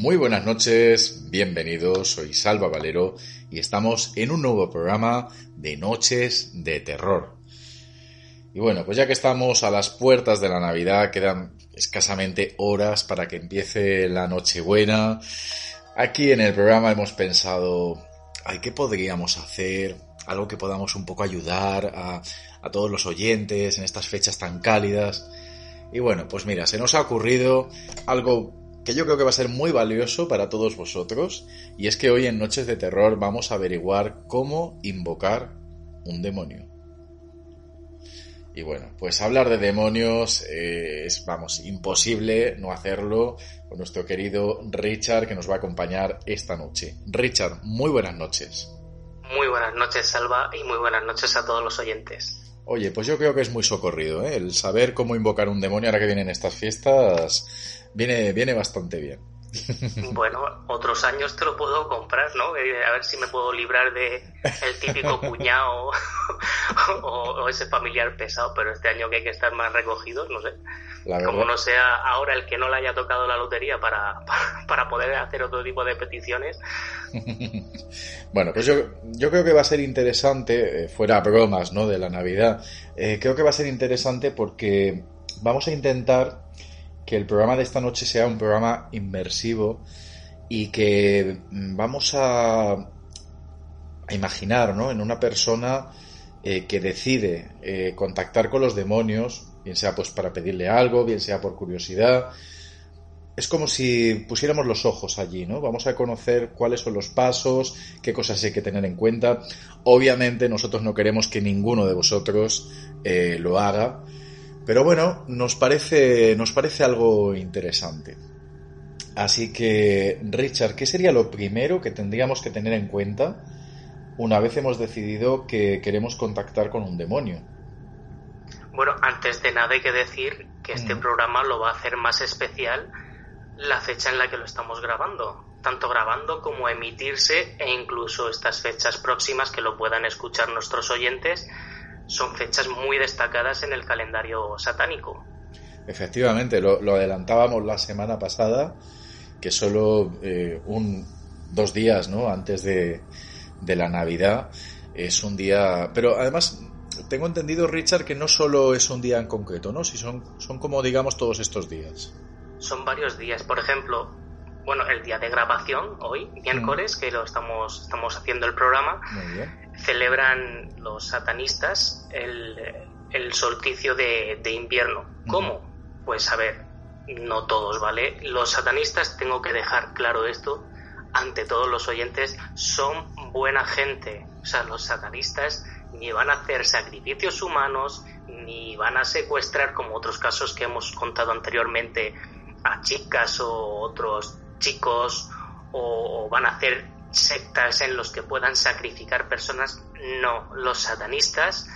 Muy buenas noches, bienvenidos, soy Salva Valero y estamos en un nuevo programa de Noches de Terror. Y bueno, pues ya que estamos a las puertas de la Navidad, quedan escasamente horas para que empiece la Nochebuena. Aquí en el programa hemos pensado, ¿qué podríamos hacer? Algo que podamos un poco ayudar a todos los oyentes en estas fechas tan cálidas. Y bueno, pues mira, se nos ha ocurrido algo que yo creo que va a ser muy valioso para todos vosotros, y es que hoy en Noches de Terror vamos a averiguar cómo invocar un demonio. Y bueno, pues hablar de demonios eh, es, vamos, imposible no hacerlo con nuestro querido Richard que nos va a acompañar esta noche. Richard, muy buenas noches. Muy buenas noches, Salva, y muy buenas noches a todos los oyentes. Oye, pues yo creo que es muy socorrido, ¿eh? El saber cómo invocar un demonio ahora que vienen estas fiestas viene, viene bastante bien. Bueno, otros años te lo puedo comprar, ¿no? Eh, A ver si me puedo librar de el típico cuñado o, o ese familiar pesado, pero este año que hay que estar más recogidos, no sé. La. Como no sea ahora el que no le haya tocado la lotería para, para, para poder hacer otro tipo de peticiones. Bueno, pues yo, creo que va a ser interesante, eh, fuera bromas, ¿no? De la Navidad, eh, creo que va a ser interesante porque vamos a intentar que el programa de esta noche sea un programa inmersivo y que mm, vamos a, a imaginar, ¿no? En una persona eh, que decide eh, contactar con los demonios, bien sea pues para pedirle algo, bien sea por curiosidad. Es como si pusiéramos los ojos allí, ¿no? Vamos a conocer cuáles son los pasos, qué cosas hay que tener en cuenta. Obviamente nosotros no queremos que ninguno de vosotros eh, lo haga, pero bueno, nos parece, nos parece algo interesante. Así que, Richard, ¿qué sería lo primero que tendríamos que tener en cuenta una vez hemos decidido que queremos contactar con un demonio? Bueno, antes de nada hay que decir que este Mm. programa lo va a hacer más especial la fecha en la que lo estamos grabando. Tanto grabando como emitirse e incluso estas fechas próximas que lo puedan escuchar nuestros oyentes son fechas muy destacadas en el calendario satánico. Efectivamente, lo, adelantábamos la semana pasada, que solo eh, un, dos días ¿no? antes de, de la Navidad es un día... Pero además, tengo entendido, Richard, que no solo es un día en concreto, ¿no? Si son, son como, digamos, todos estos días. Son varios días. Por ejemplo, bueno, el día de grabación, hoy, miércoles, que lo estamos, estamos haciendo el programa, Muy bien. celebran los satanistas el, el solsticio de, de invierno. ¿Cómo? Pues a ver, no todos, ¿vale? Los satanistas, tengo que dejar claro esto, ante todos los oyentes, son buena gente. O sea, los satanistas ni van a hacer sacrificios humanos, ni van a secuestrar, como otros casos que hemos contado anteriormente, a chicas o otros chicos, o, van a hacer sectas en los que puedan sacrificar personas. No, los satanistas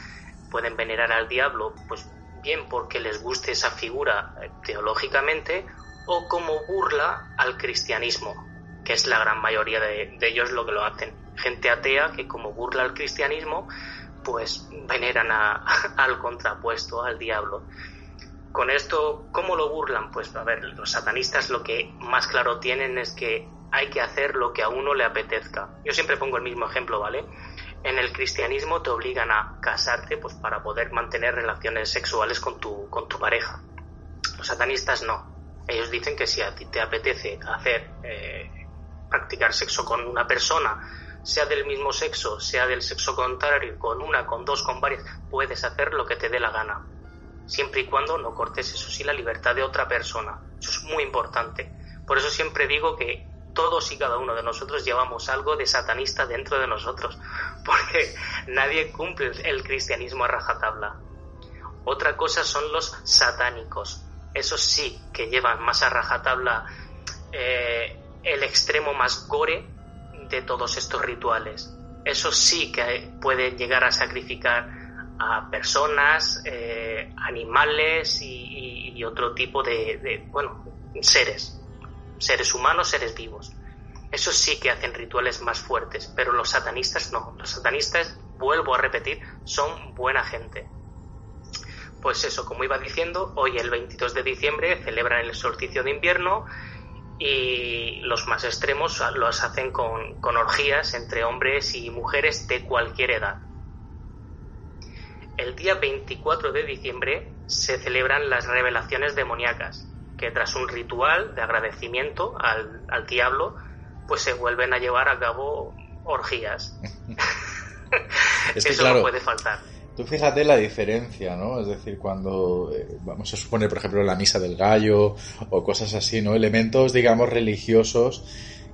pueden venerar al diablo, pues bien porque les guste esa figura eh, teológicamente o como burla al cristianismo. que es la gran mayoría de, ellos lo que lo hacen. Gente atea que como burla al cristianismo, pues veneran al contrapuesto, al diablo. Con esto, ¿cómo lo burlan? Pues a ver, los satanistas lo que más claro tienen es que hay que hacer lo que a uno le apetezca. Yo siempre pongo el mismo ejemplo, ¿vale? En el cristianismo te obligan a casarte pues para poder mantener relaciones sexuales con tu, con tu pareja. Los satanistas no. Ellos dicen que si a ti te apetece hacer eh, practicar sexo con una persona, sea del mismo sexo, sea del sexo contrario, con una, con dos, con varias, puedes hacer lo que te dé la gana. Siempre y cuando no cortes, eso sí, la libertad de otra persona. Eso es muy importante. Por eso siempre digo que todos y cada uno de nosotros llevamos algo de satanista dentro de nosotros, porque nadie cumple el cristianismo a rajatabla. Otra cosa son los satánicos. Esos sí que llevan más a rajatabla eh, el extremo más gore de todos estos rituales. Esos sí que pueden llegar a sacrificar a personas, eh, animales y, otro tipo de, bueno, seres seres humanos, seres vivos. Esos sí que hacen rituales más fuertes, pero los satanistas no. Los satanistas, vuelvo a repetir, son buena gente. Pues eso, como iba diciendo, hoy el 22 de diciembre celebran el solsticio de invierno y los más extremos los hacen con orgías entre hombres y mujeres de cualquier edad. El día 24 de diciembre se celebran las revelaciones demoníacas, que tras un ritual de agradecimiento al, al diablo, pues se vuelven a llevar a cabo orgías. es que, Eso no puede faltar. Tú fíjate la diferencia, ¿no? Es decir, cuando eh, vamos a suponer, por ejemplo, la misa del gallo o cosas así, ¿no? Elementos, digamos, religiosos.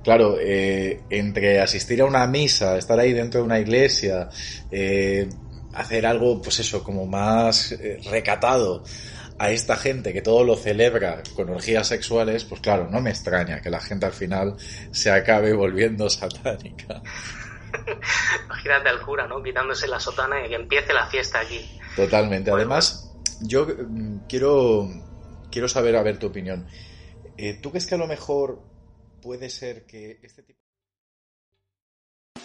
Claro, eh, entre asistir a una misa, estar ahí dentro de una iglesia, eh, hacer algo, pues eso, como más recatado, a esta gente que todo lo celebra con orgías sexuales, pues claro, no me extraña que la gente al final se acabe volviendo satánica. Imagínate al cura, ¿no? Quitándose la sotana y que empiece la fiesta aquí. Totalmente. Además, yo mm, quiero, quiero saber, a ver tu opinión. Eh, ¿Tú crees que a lo mejor puede ser que este tipo...